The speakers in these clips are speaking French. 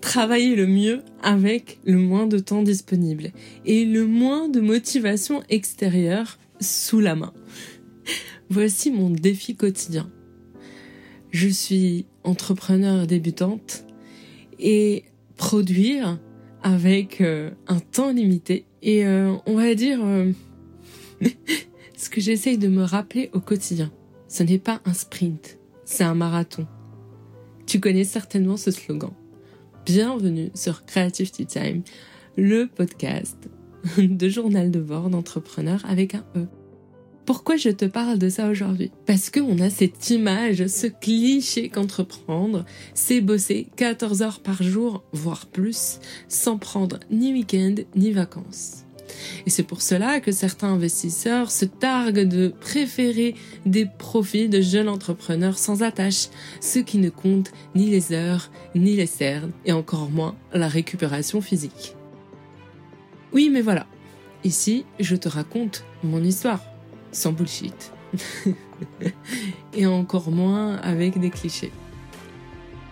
Travailler le mieux avec le moins de temps disponible et le moins de motivation extérieure sous la main. Voici mon défi quotidien. Je suis entrepreneur débutante et produire avec euh, un temps limité et euh, on va dire euh, ce que j'essaye de me rappeler au quotidien. Ce n'est pas un sprint, c'est un marathon. Tu connais certainement ce slogan. Bienvenue sur Creative Tea Time, le podcast de journal de bord d'entrepreneur avec un E. Pourquoi je te parle de ça aujourd'hui? Parce qu'on a cette image, ce cliché qu'entreprendre, c'est bosser 14 heures par jour, voire plus, sans prendre ni week-end ni vacances. Et c'est pour cela que certains investisseurs se targuent de préférer des profits de jeunes entrepreneurs sans attache, ceux qui ne comptent ni les heures, ni les cernes, et encore moins la récupération physique. Oui, mais voilà. Ici, je te raconte mon histoire, sans bullshit. et encore moins avec des clichés.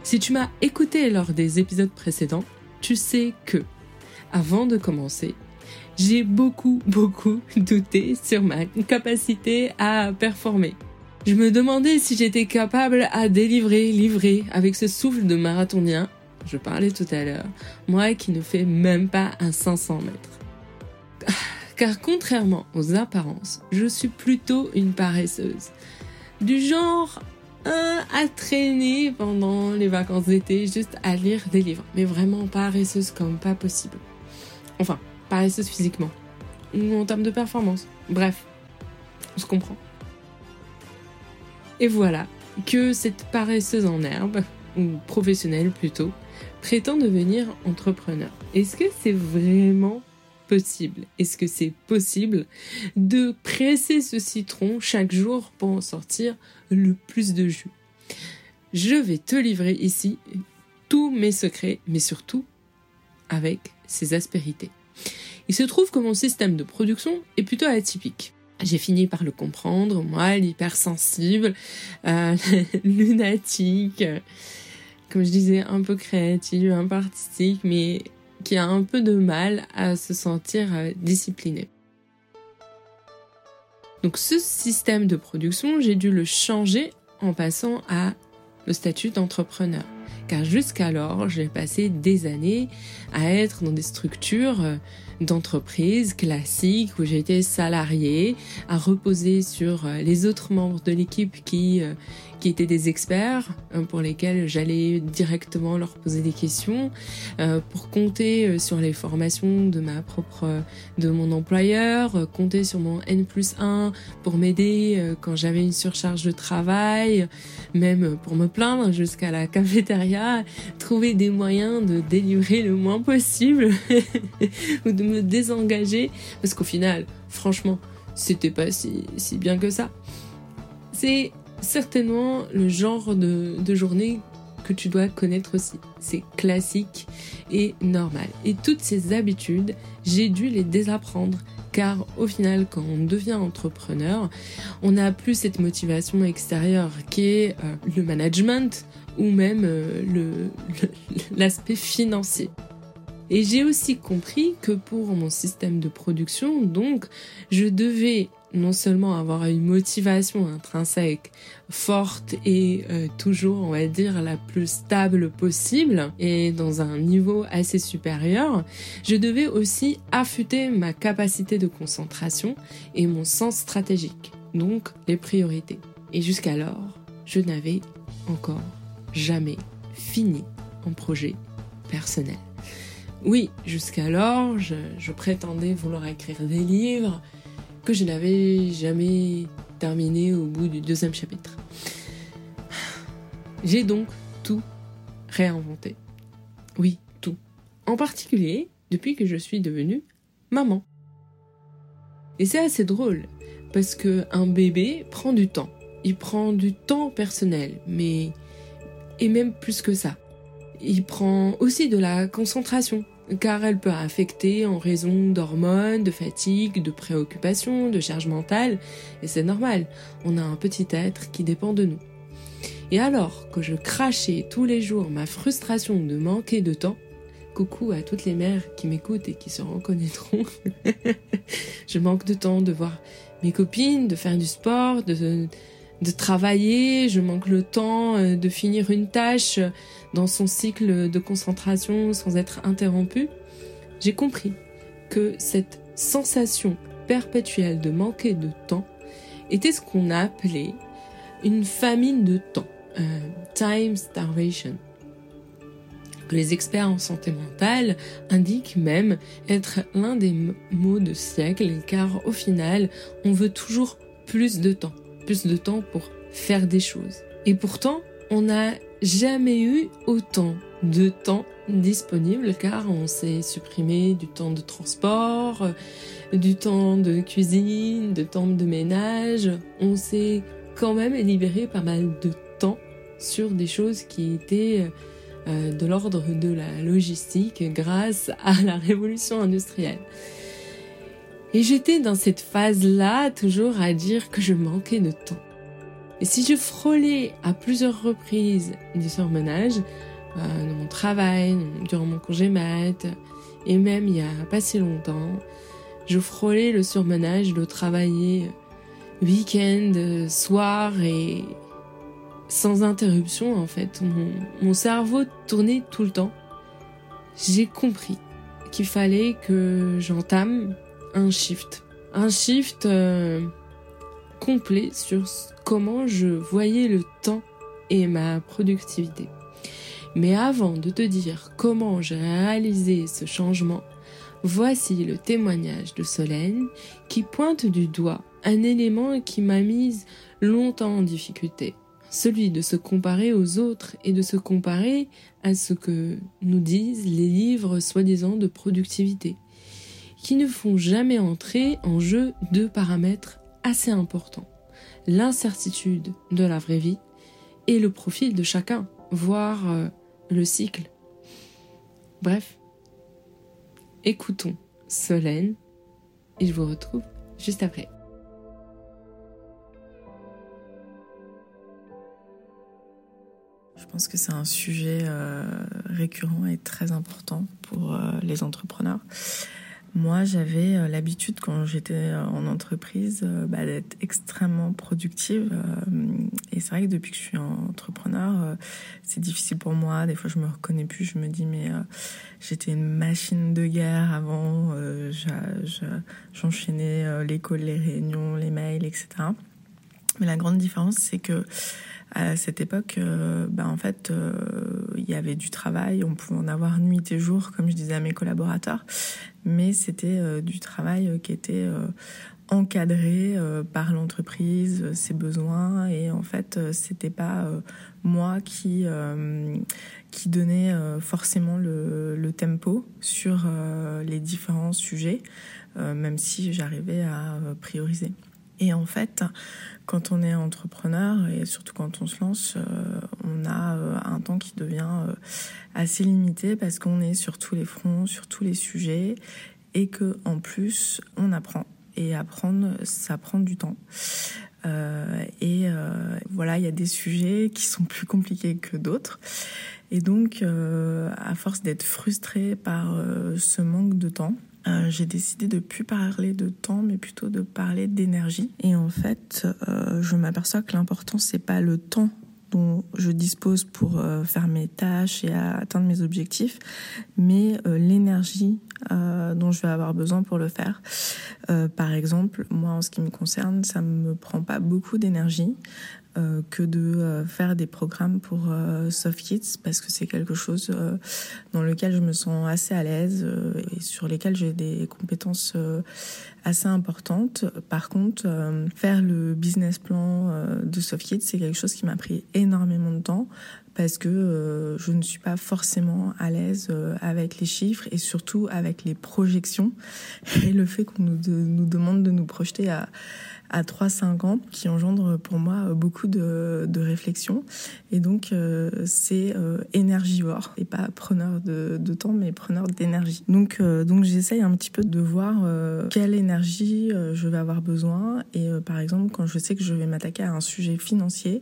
Si tu m'as écouté lors des épisodes précédents, tu sais que, avant de commencer, j'ai beaucoup, beaucoup douté sur ma capacité à performer. Je me demandais si j'étais capable à délivrer, livrer avec ce souffle de marathonien, je parlais tout à l'heure, moi qui ne fais même pas un 500 mètres. Car contrairement aux apparences, je suis plutôt une paresseuse. Du genre à traîner pendant les vacances d'été, juste à lire des livres. Mais vraiment paresseuse comme pas possible. Enfin, paresseuse physiquement ou en termes de performance. Bref, on se comprend. Et voilà que cette paresseuse en herbe, ou professionnelle plutôt, prétend devenir entrepreneur. Est-ce que c'est vraiment possible? Est-ce que c'est possible de presser ce citron chaque jour pour en sortir le plus de jus? Je vais te livrer ici tous mes secrets, mais surtout avec ses aspérités. Il se trouve que mon système de production est plutôt atypique. J'ai fini par le comprendre, moi, l'hypersensible, euh, lunatique, comme je disais, un peu créative, un peu artistique, mais qui a un peu de mal à se sentir euh, discipliné. Donc ce système de production, j'ai dû le changer en passant à le statut d'entrepreneur car jusqu'alors, j'ai passé des années à être dans des structures euh, d'entreprise classiques où j'étais salarié, à reposer sur euh, les autres membres de l'équipe qui euh, qui étaient des experts hein, pour lesquels j'allais directement leur poser des questions, euh, pour compter sur les formations de ma propre, de mon employeur, compter sur mon N plus 1 pour m'aider quand j'avais une surcharge de travail, même pour me plaindre jusqu'à la cafétéria, trouver des moyens de délivrer le moins possible ou de désengager parce qu'au final, franchement, c'était pas si, bien que ça. C'est certainement le genre de, journée que tu dois connaître aussi. C'est classique et normal. Et toutes ces habitudes, j'ai dû les désapprendre car au final, quand on devient entrepreneur, on n'a plus cette motivation extérieure qui est euh, le management ou même euh, l'aspect financier. Et j'ai aussi compris que pour mon système de production, donc, je devais non seulement avoir une motivation intrinsèque forte et euh, toujours, on va dire, la plus stable possible et dans un niveau assez supérieur, je devais aussi affûter ma capacité de concentration et mon sens stratégique, donc les priorités. Et jusqu'alors, je n'avais encore jamais fini un projet personnel. Oui, jusqu'alors, je, prétendais vouloir écrire des livres que je n'avais jamais terminé au bout du deuxième chapitre. J'ai donc tout réinventé. Oui, tout. En particulier depuis que je suis devenue maman. Et c'est assez drôle parce que un bébé prend du temps. Il prend du temps personnel, mais et même plus que ça il prend aussi de la concentration. Car elle peut affecter en raison d'hormones, de fatigue, de préoccupations, de charge mentale, et c'est normal, on a un petit être qui dépend de nous. Et alors que je crachais tous les jours ma frustration de manquer de temps, coucou à toutes les mères qui m'écoutent et qui se reconnaîtront, je manque de temps de voir mes copines, de faire du sport, de, de travailler, je manque le temps euh, de finir une tâche dans son cycle de concentration sans être interrompu, j'ai compris que cette sensation perpétuelle de manquer de temps était ce qu'on a appelé une famine de temps, euh, time starvation que les experts en santé mentale indiquent même être l'un des mots de siècle car au final on veut toujours plus de temps plus de temps pour faire des choses. Et pourtant, on n'a jamais eu autant de temps disponible car on s'est supprimé du temps de transport, du temps de cuisine, de temps de ménage. On s'est quand même libéré pas mal de temps sur des choses qui étaient euh, de l'ordre de la logistique grâce à la révolution industrielle. Et j'étais dans cette phase-là toujours à dire que je manquais de temps. Et si je frôlais à plusieurs reprises du surmenage, euh, dans mon travail, durant mon congé mat, et même il y a pas si longtemps, je frôlais le surmenage de travailler week-end, soir et sans interruption en fait. Mon, mon cerveau tournait tout le temps. J'ai compris qu'il fallait que j'entame un shift. Un shift euh, complet sur comment je voyais le temps et ma productivité. Mais avant de te dire comment j'ai réalisé ce changement, voici le témoignage de Solène qui pointe du doigt un élément qui m'a mise longtemps en difficulté, celui de se comparer aux autres et de se comparer à ce que nous disent les livres soi-disant de productivité qui ne font jamais entrer en jeu deux paramètres assez importants. L'incertitude de la vraie vie et le profil de chacun, voire euh, le cycle. Bref, écoutons Solène et je vous retrouve juste après. Je pense que c'est un sujet euh, récurrent et très important pour euh, les entrepreneurs. Moi, j'avais euh, l'habitude quand j'étais euh, en entreprise euh, bah, d'être extrêmement productive. Et c'est vrai que depuis que je suis entrepreneur, c'est difficile pour moi. Des fois, je me reconnais plus. Je me dis, mais j'étais une machine de guerre avant. J'enchaînais l'école, les réunions, les mails, etc. Mais la grande différence, c'est que à cette époque, euh, ben en fait, euh, il y avait du travail, on pouvait en avoir nuit et jour, comme je disais à mes collaborateurs, mais c'était euh, du travail qui était encadré par l'entreprise, ses besoins, et en fait, c'était pas moi qui qui donnait forcément le, tempo sur les différents sujets, même si j'arrivais à prioriser. Et en fait, quand on est entrepreneur et surtout quand on se lance, euh, on a euh, un temps qui devient euh, assez limité parce qu'on est sur tous les fronts, sur tous les sujets et que en plus on apprend. Et apprendre, ça prend du temps. et voilà, il y a des sujets qui sont plus compliqués que d'autres. Et donc, à force d'être frustré par ce manque de temps, euh, j'ai décidé de plus parler de temps, mais plutôt de parler d'énergie. Et en fait, euh, je m'aperçois que l'important c'est pas le temps dont je dispose pour euh, faire mes tâches et atteindre mes objectifs, mais l'énergie dont je vais avoir besoin pour le faire. par exemple, moi en ce qui me concerne, ça me prend pas beaucoup d'énergie. Euh, que de euh, faire des programmes pour euh, Soft Kids parce que c'est quelque chose dans lequel je me sens assez à l'aise et sur lesquels j'ai des compétences assez importantes. Par contre, faire le business plan de Soft Kids, c'est quelque chose qui m'a pris énormément de temps parce que je ne suis pas forcément à l'aise avec les chiffres et surtout avec les projections et le fait qu'on nous demande de nous projeter à à 3-5 ans qui engendre pour moi beaucoup de, de réflexion. Et donc, euh, c'est euh, énergivore et pas preneur de, de temps, mais preneur d'énergie. Donc, euh, donc j'essaye un petit peu de voir quelle énergie je vais avoir besoin. Et par exemple, quand je sais que je vais m'attaquer à un sujet financier,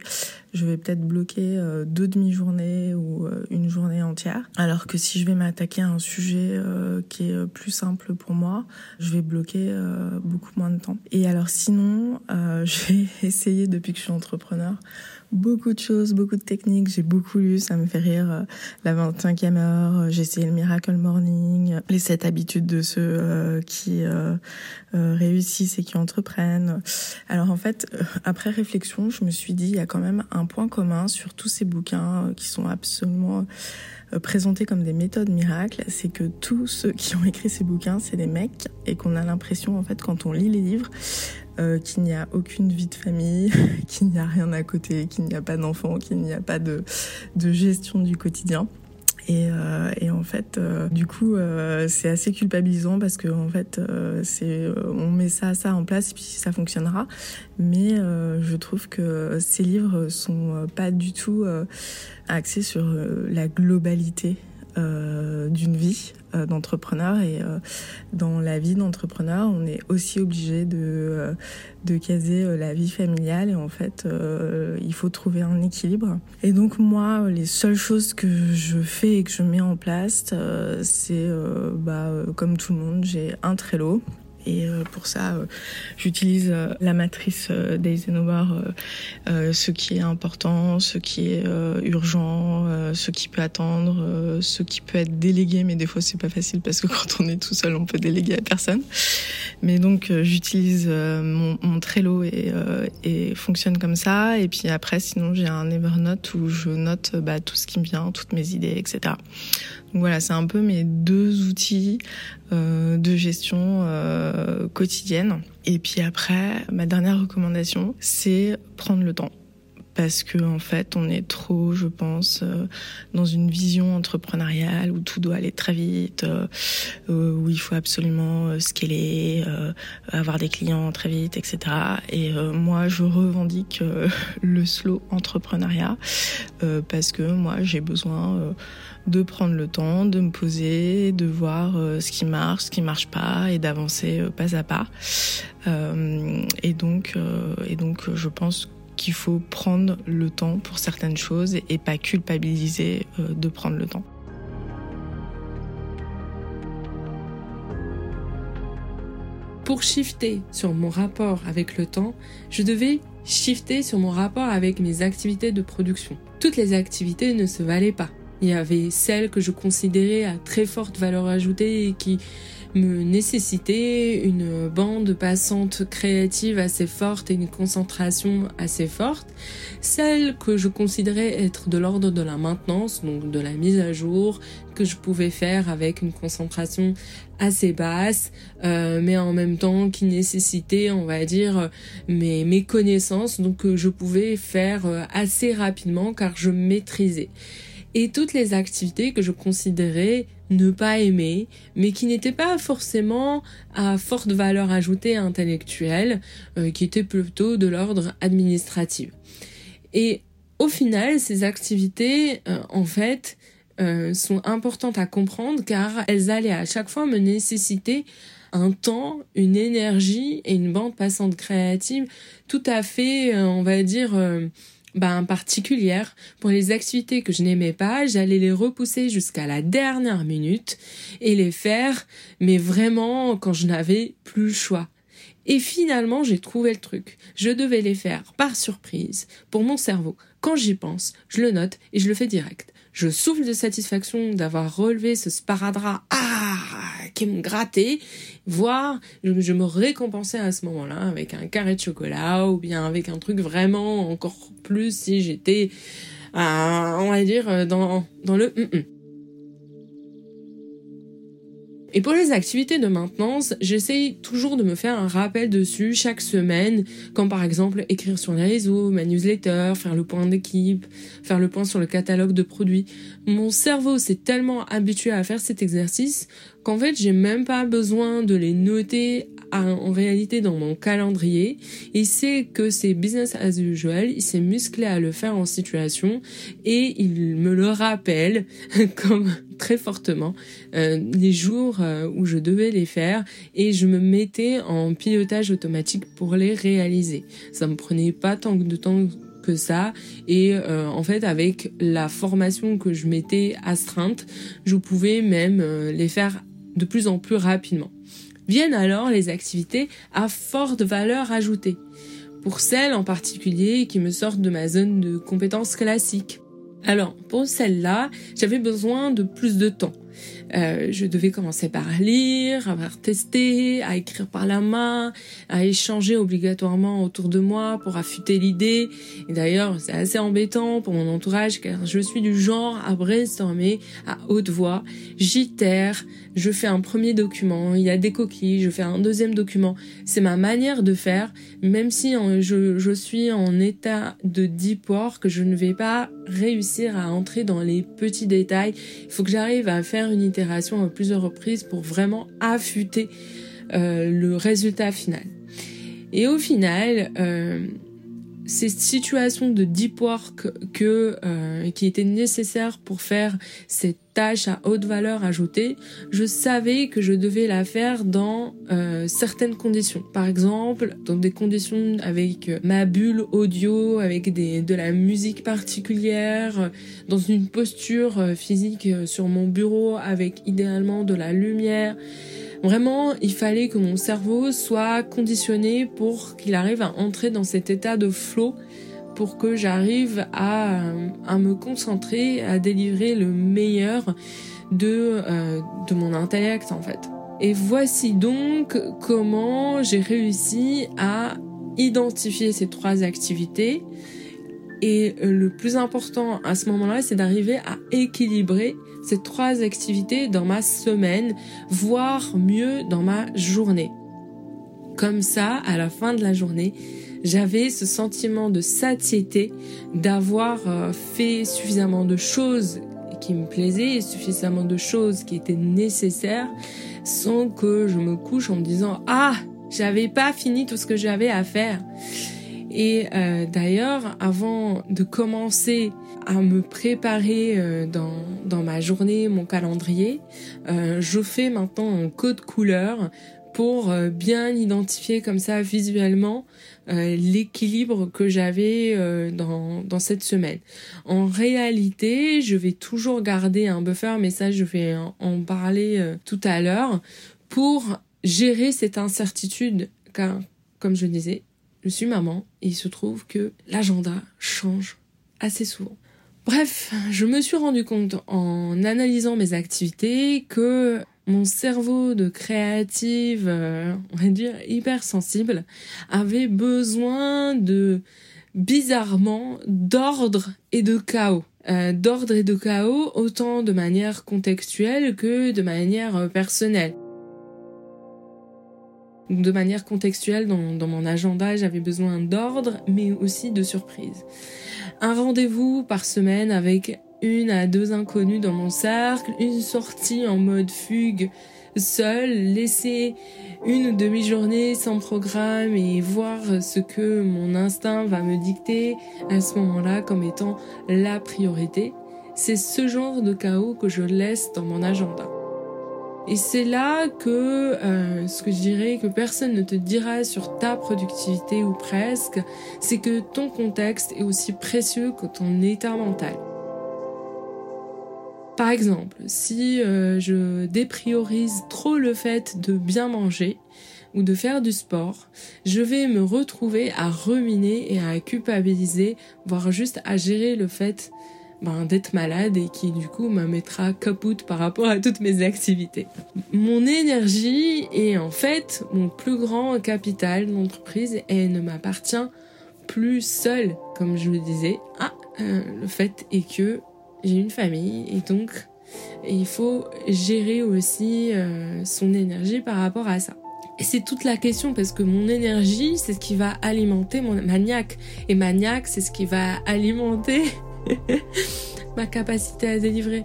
je vais peut-être bloquer deux demi-journées ou une journée entière. Alors que si je vais m'attaquer à un sujet qui est plus simple pour moi, je vais bloquer beaucoup moins de temps. Et alors sinon, euh, j'ai essayé depuis que je suis entrepreneur beaucoup de choses, beaucoup de techniques. J'ai beaucoup lu, ça me fait rire. Euh, la 25e heure, euh, j'ai essayé le Miracle Morning, les 7 habitudes de ceux qui réussissent et qui entreprennent. Alors en fait, après réflexion, je me suis dit, il y a quand même un point commun sur tous ces bouquins qui sont absolument présentés comme des méthodes miracles, c'est que tous ceux qui ont écrit ces bouquins, c'est des mecs et qu'on a l'impression en fait quand on lit les livres euh, qu'il n'y a aucune vie de famille, qu'il n'y a rien à côté, qu'il n'y a pas d'enfants, qu'il n'y a pas de, gestion du quotidien. Et, euh, en fait, euh, du coup, c'est assez culpabilisant parce que en fait, on met ça, ça en place et puis ça fonctionnera. Mais je trouve que ces livres sont pas du tout axés sur la globalité d'une vie euh, d'entrepreneur. Et euh, dans la vie d'entrepreneur on est aussi obligé de de caser la vie familiale. Et en fait il faut trouver un équilibre. Et donc moi les seules choses que je fais et que je mets en place c'est bah comme tout le monde j'ai un Trello et euh, pour ça, euh, j'utilise euh, la matrice d'Eisenhower, ce qui est important, ce qui est urgent, ce qui peut attendre, ce qui peut être délégué, mais des fois c'est pas facile parce que quand on est tout seul, on peut déléguer à personne. Mais donc j'utilise mon, Trello et, et fonctionne comme ça. Et puis après, sinon j'ai un Evernote où je note bah, tout ce qui me vient, toutes mes idées, etc. Voilà, c'est un peu mes deux outils euh, de gestion euh, quotidienne. Et puis après, ma dernière recommandation, c'est prendre le temps parce que en fait on est trop je pense euh, dans une vision entrepreneuriale où tout doit aller très vite euh, euh, où il faut absolument scaler avoir des clients très vite etc et moi je revendique le slow entrepreneuriat parce que moi j'ai besoin de prendre le temps de me poser de voir ce qui marche ce qui marche pas et d'avancer pas à pas et donc et donc je pense qu'il faut prendre le temps pour certaines choses et pas culpabiliser euh, de prendre le temps. Pour shifter sur mon rapport avec le temps, je devais shifter sur mon rapport avec mes activités de production. Toutes les activités ne se valaient pas. Il y avait celles que je considérais à très forte valeur ajoutée et qui me nécessitait une bande passante créative assez forte et une concentration assez forte. Celle que je considérais être de l'ordre de la maintenance, donc de la mise à jour, que je pouvais faire avec une concentration assez basse, euh, mais en même temps qui nécessitait, on va dire, mes, mes connaissances, donc que je pouvais faire euh, assez rapidement car je maîtrisais. Toutes les activités que je considérais ne pas aimer, mais qui n'étaient pas forcément à forte valeur ajoutée intellectuelle, euh, qui étaient plutôt de l'ordre administratif. Et au final, ces activités, euh, en fait, euh, sont importantes à comprendre car elles allaient à chaque fois me nécessiter un temps, une énergie et une bande passante créative tout à fait, on va dire, ben, particulière. Pour les activités que je n'aimais pas, j'allais les repousser jusqu'à la dernière minute et les faire, mais vraiment quand je n'avais plus le choix. Et finalement, j'ai trouvé le truc. Je devais les faire par surprise, pour mon cerveau. Quand j'y pense, je le note et je le fais direct. Je souffle de satisfaction d'avoir relevé ce sparadrap. Ah, qui me grattait, voire je, me récompensais à ce moment-là avec un carré de chocolat ou bien avec un truc vraiment encore plus si j'étais, euh, on va dire, dans, dans le... Et pour les activités de maintenance, j'essaye toujours de me faire un rappel dessus chaque semaine, comme par exemple écrire sur les réseaux, ma newsletter, faire le point d'équipe, faire le point sur le catalogue de produits. Mon cerveau s'est tellement habitué à faire cet exercice qu'en fait j'ai même pas besoin de les noter en réalité dans mon calendrier. Il sait que c'est business as usual, il s'est musclé à le faire en situation et il me le rappelle comme très fortement euh, les jours euh, où je devais les faire et je me mettais en pilotage automatique pour les réaliser. Ça me prenait pas tant de temps que ça et euh, en fait avec la formation que je m'étais astreinte, je pouvais même les faire de plus en plus rapidement. Viennent alors les activités à forte valeur ajoutée, pour celles en particulier qui me sortent de ma zone de compétences classiques. Alors, pour celle-là, j'avais besoin de plus de temps. Euh, je devais commencer par lire, à tester, à écrire par la main, à échanger obligatoirement autour de moi pour affûter l'idée. Et d'ailleurs, c'est assez embêtant pour mon entourage car je suis du genre à brainstormer à haute voix. J'itère, je fais un premier document, il y a des coquilles, je fais un deuxième document. C'est ma manière de faire, même si je, je suis en état de deep work, je ne vais pas réussir à entrer dans les petits détails. Il faut que j'arrive à faire une itération à plusieurs reprises pour vraiment affûter euh, le résultat final. Et au final, euh, ces situations de deep work que, euh, qui étaient nécessaires pour faire cette tâche à haute valeur ajoutée, je savais que je devais la faire dans euh, certaines conditions. Par exemple, dans des conditions avec ma bulle audio, avec des, de la musique particulière, dans une posture euh, physique sur mon bureau avec idéalement de la lumière. Vraiment, il fallait que mon cerveau soit conditionné pour qu'il arrive à entrer dans cet état de flow pour que j'arrive à, à, me concentrer, à délivrer le meilleur de, euh, de mon intellect en fait. Et voici donc comment j'ai réussi à identifier ces trois activités. Et le plus important à ce moment-là, c'est d'arriver à équilibrer ces trois activités dans ma semaine, voire mieux dans ma journée. Comme ça, à la fin de la journée, j'avais ce sentiment de satiété d'avoir euh, fait suffisamment de choses qui me plaisaient, suffisamment de choses qui étaient nécessaires, sans que je me couche en me disant ah j'avais pas fini tout ce que j'avais à faire. Et euh, d'ailleurs, avant de commencer à me préparer euh, dans, dans ma journée, mon calendrier, euh, je fais maintenant un code couleur pour euh, bien identifier comme ça visuellement euh, l'équilibre que j'avais euh, dans, dans cette semaine. En réalité, je vais toujours garder un buffer, mais ça je vais en, parler tout à l'heure, pour gérer cette incertitude, car comme je disais, je suis maman il se trouve que l'agenda change assez souvent. Bref, je me suis rendu compte en analysant mes activités que mon cerveau de créative, euh, on va dire hyper sensible, avait besoin de bizarrement d'ordre et de chaos. Euh, d'ordre et de chaos autant de manière contextuelle que de manière euh, de manière contextuelle dans, dans mon agenda, j'avais besoin d'ordre, mais aussi de surprise. Un rendez-vous par semaine avec une à deux inconnus dans mon cercle, une sortie en mode fugue seule, laisser une demi-journée sans programme et voir ce que mon instinct va me dicter à ce moment-là comme étant la priorité. C'est ce genre de chaos que je laisse dans mon agenda. Et c'est là que euh, ce que je dirais que personne ne te dira sur ta productivité ou presque, c'est que ton contexte est aussi précieux que ton état mental. Par exemple, si euh, je dépriorise trop le fait de bien manger ou de faire du sport, je vais me retrouver à ruminer et à culpabiliser, voire juste à gérer le fait ben, d'être malade et qui du coup me mettra capote par rapport à toutes mes activités. Mon énergie est en fait mon plus grand capital d'entreprise et elle ne m'appartient plus seule, comme je le disais. Ah, euh, le fait est que j'ai une famille et donc il faut gérer aussi euh, son énergie par rapport à ça. Et c'est toute la question parce que mon énergie, c'est ce qui va alimenter mon maniaque. Et maniaque, c'est ce qui va alimenter ma capacité à délivrer.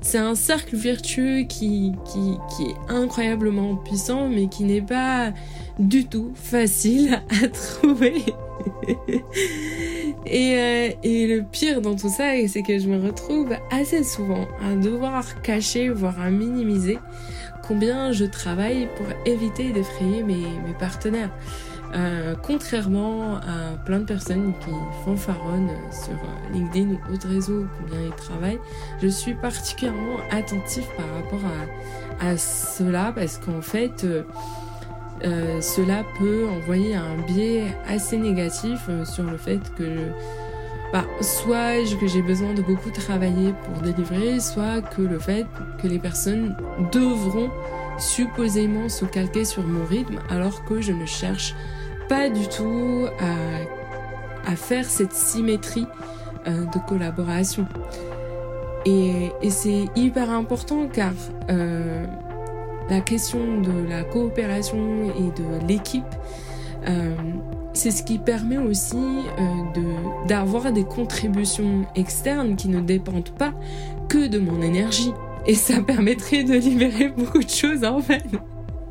C'est un cercle vertueux qui, est incroyablement puissant, mais qui n'est pas du tout facile à trouver. et, euh, et, le pire dans tout ça, c'est que je me retrouve assez souvent à devoir cacher, voire à minimiser combien je travaille pour éviter d'effrayer mes partenaires. Euh, contrairement à plein de personnes qui fanfaronnent sur LinkedIn ou autres réseaux combien ils travaillent, je suis particulièrement attentif par rapport à, cela parce qu'en fait, euh, euh, cela peut envoyer un biais assez négatif euh, sur le fait que bah, soit que j'ai besoin de beaucoup travailler pour délivrer, soit que le fait que les personnes devront supposément se calquer sur mon rythme alors que je ne cherche pas du tout à, faire cette symétrie euh, de collaboration. Et, c'est hyper important car euh, la question de la coopération et de l'équipe, euh, c'est ce qui permet aussi d'avoir des contributions externes qui ne dépendent pas que de mon énergie. Et ça permettrait de libérer beaucoup de choses en fait.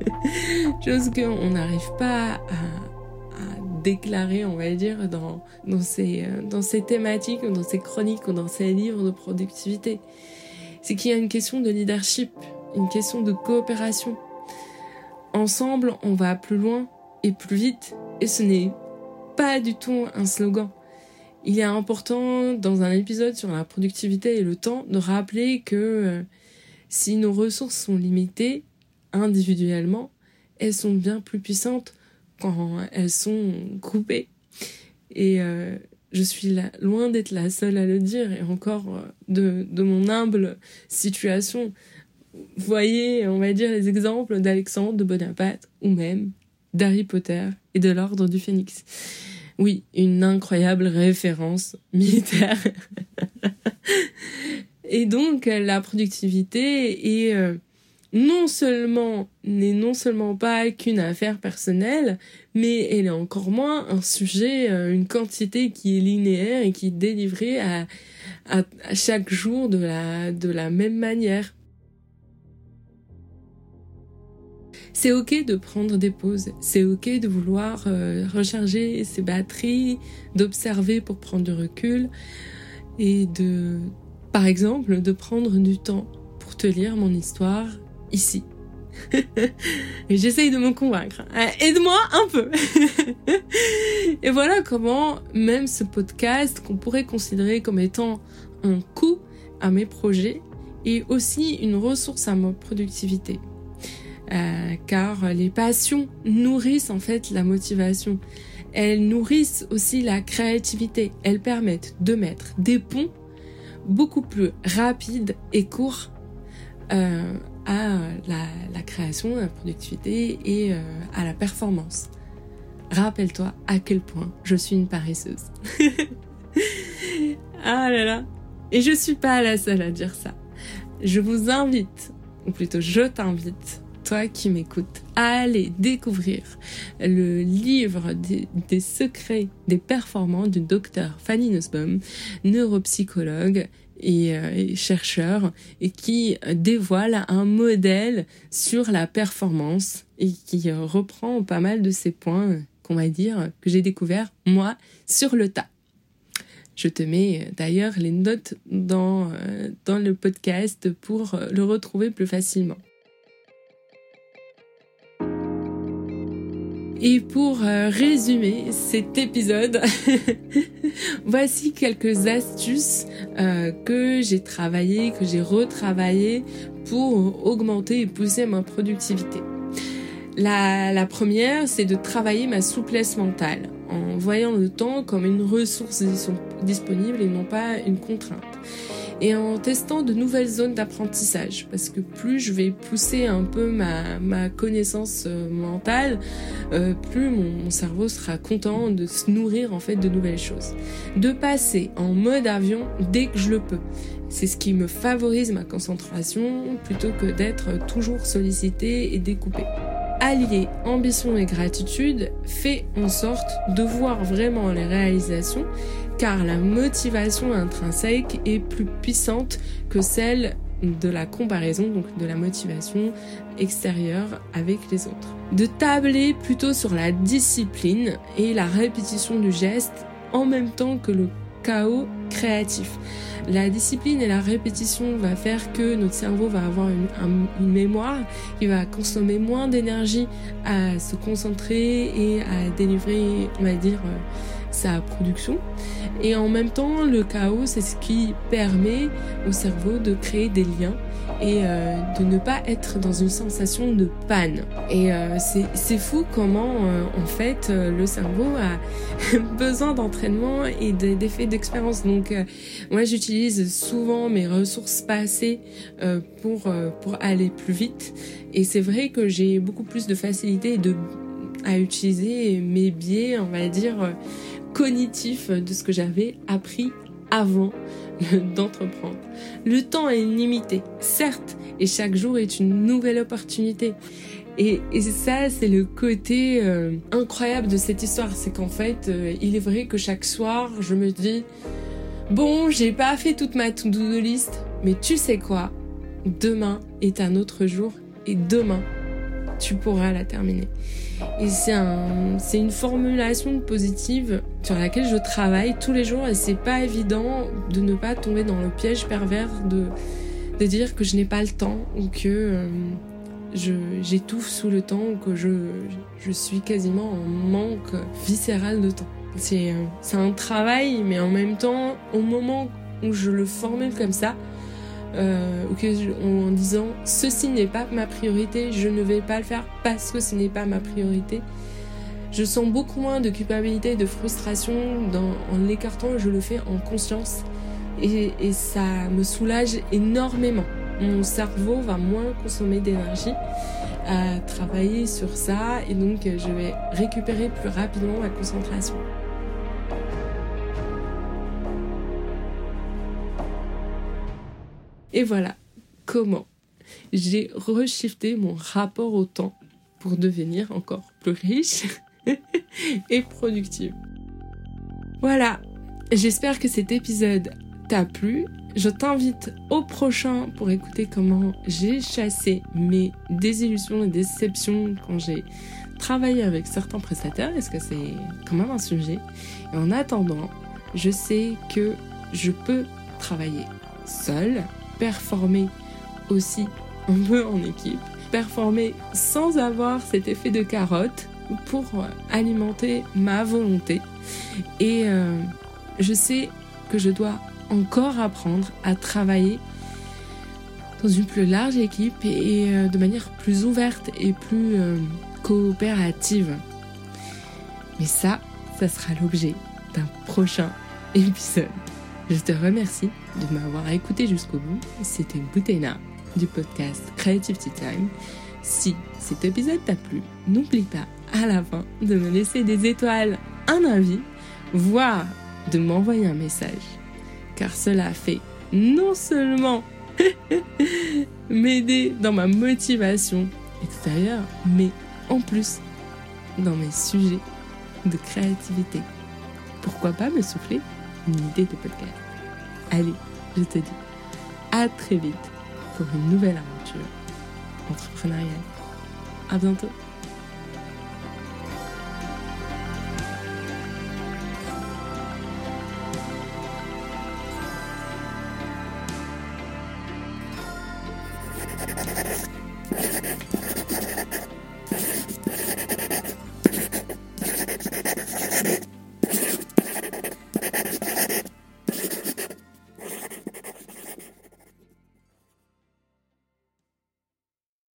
Chose qu'on n'arrive pas à, déclarer, on va dire, dans, ces, dans ces thématiques, dans ces chroniques ou dans ces livres de productivité. C'est qu'il y a une question de leadership une question de coopération. Ensemble, on va plus loin et plus vite, et ce n'est pas du tout un slogan. Il est important dans un épisode sur la productivité et le temps de rappeler que euh, si nos ressources sont limitées individuellement, elles sont bien plus puissantes quand elles sont groupées. Et euh, je suis loin d'être la seule à le dire, et encore euh, de, de mon humble situation voyez, on va dire, les exemples d'Alexandre de Bonaparte ou même d'Harry Potter et de l'Ordre du Phénix. Oui, une incroyable référence militaire. et donc, la productivité est euh, non seulement n'est non seulement pas qu'une affaire personnelle, mais elle est encore moins un sujet, euh, une quantité qui est linéaire et qui est délivrée à, chaque jour de la, de la même manière. C'est ok de prendre des pauses, c'est ok de vouloir euh, recharger ses batteries, d'observer pour prendre du recul et de, par exemple, de prendre du temps pour te lire mon histoire ici. j'essaye de me convaincre. Euh, aide-moi un peu. et voilà comment même ce podcast qu'on pourrait considérer comme étant un coût à mes projets est aussi une ressource à ma productivité. Euh, car les passions nourrissent en fait la motivation. Elles nourrissent aussi la créativité. Elles permettent de mettre des ponts beaucoup plus rapides et courts euh, à la, la, création, à la productivité et euh, à la performance. Rappelle-toi à quel point je suis une paresseuse. ah là là. Et je suis pas la seule à dire ça. Je vous invite, ou plutôt je t'invite, qui m'écoutes, allez découvrir le livre des, secrets des performants du docteur Fanny Nussbaum, neuropsychologue et, euh, et, chercheur, et qui dévoile un modèle sur la performance et qui reprend pas mal de ces points qu'on va dire que j'ai découvert moi sur le tas. Je te mets d'ailleurs les notes dans, euh, dans le podcast pour le retrouver plus facilement. Et pour euh, résumer cet épisode, voici quelques astuces euh, que j'ai travaillées, que j'ai retravaillées pour augmenter et pousser ma productivité. La, la première, c'est de travailler ma souplesse mentale en voyant le temps comme une ressource disponible et non pas une contrainte. Et en testant de nouvelles zones d'apprentissage. Parce que plus je vais pousser un peu ma, connaissance euh, mentale, euh, plus mon, cerveau sera content de se nourrir en fait de nouvelles choses. De passer en mode avion dès que je le peux. C'est ce qui me favorise ma concentration plutôt que d'être toujours sollicité et découpé allier ambition et gratitude fait en sorte de voir vraiment les réalisations car la motivation intrinsèque est plus puissante que celle de la comparaison, donc de la motivation extérieure avec les autres. De tabler plutôt sur la discipline et la répétition du geste en même temps que le chaos créatif. La discipline et la répétition va faire que notre cerveau va avoir une, mémoire qui va consommer moins d'énergie à se concentrer et à délivrer, on va dire, euh, sa production. Et en même temps, le chaos, c'est ce qui permet au cerveau de créer des liens et euh, de ne pas être dans une sensation de panne. Et euh, c'est fou comment, euh, en fait, le cerveau a besoin d'entraînement et d'effets d'expérience. Donc, moi, j'utilise souvent mes ressources passées pour, pour aller plus vite. Et c'est vrai que j'ai beaucoup plus de facilité de, à utiliser mes biais, on va dire, cognitif de ce que j'avais appris avant d'entreprendre. Le temps est limité, certes, et chaque jour est une nouvelle opportunité. Et, ça, c'est le côté euh, incroyable de cette histoire, c'est qu'en fait, euh, il est vrai que chaque soir, je me dis, bon, j'ai pas fait toute ma to-do list, mais tu sais quoi, demain est un autre jour, et demain, tu pourras la terminer. Et c'est un, c'est une formulation positive sur laquelle je travaille tous les jours et c'est pas évident de ne pas tomber dans le piège pervers de, de dire que je n'ai pas le temps ou que euh, je, j'étouffe sous le temps ou que je, je suis quasiment en manque viscéral de temps. C'est, euh, c'est un travail, mais en même temps, au moment où je le formule comme ça, euh, en disant ceci n'est pas ma priorité, je ne vais pas le faire parce que ce n'est pas ma priorité. Je sens beaucoup moins de culpabilité, de frustration en l'écartant, je le fais en conscience et, et, ça me soulage énormément. Mon cerveau va moins consommer d'énergie à travailler sur ça et donc je vais récupérer plus rapidement ma concentration. Et voilà comment j'ai reshifté mon rapport au temps pour devenir encore plus riche et productive. Voilà, j'espère que cet épisode t'a plu. Je t'invite au prochain pour écouter comment j'ai chassé mes désillusions et déceptions quand j'ai travaillé avec certains prestataires. Est-ce que c'est quand même un sujet? Et en attendant, je sais que je peux travailler seule performer aussi un peu en équipe, performer sans avoir cet effet de carotte pour alimenter ma volonté. Et euh, je sais que je dois encore apprendre à travailler dans une plus large équipe et, euh, de manière plus ouverte et plus euh, coopérative. Mais ça, ça sera l'objet d'un prochain épisode. Je te remercie de m'avoir écouté jusqu'au bout. C'était Boutena du podcast Creativity Time. Si cet épisode t'a plu, n'oublie pas à la fin de me laisser des étoiles, un avis, voire de m'envoyer un message. Car cela fait non seulement m'aider dans ma motivation extérieure, mais en plus dans mes sujets de créativité. Pourquoi pas me souffler? Une idée de podcast. Allez, je te dis à très vite pour une nouvelle aventure entrepreneuriale. À bientôt.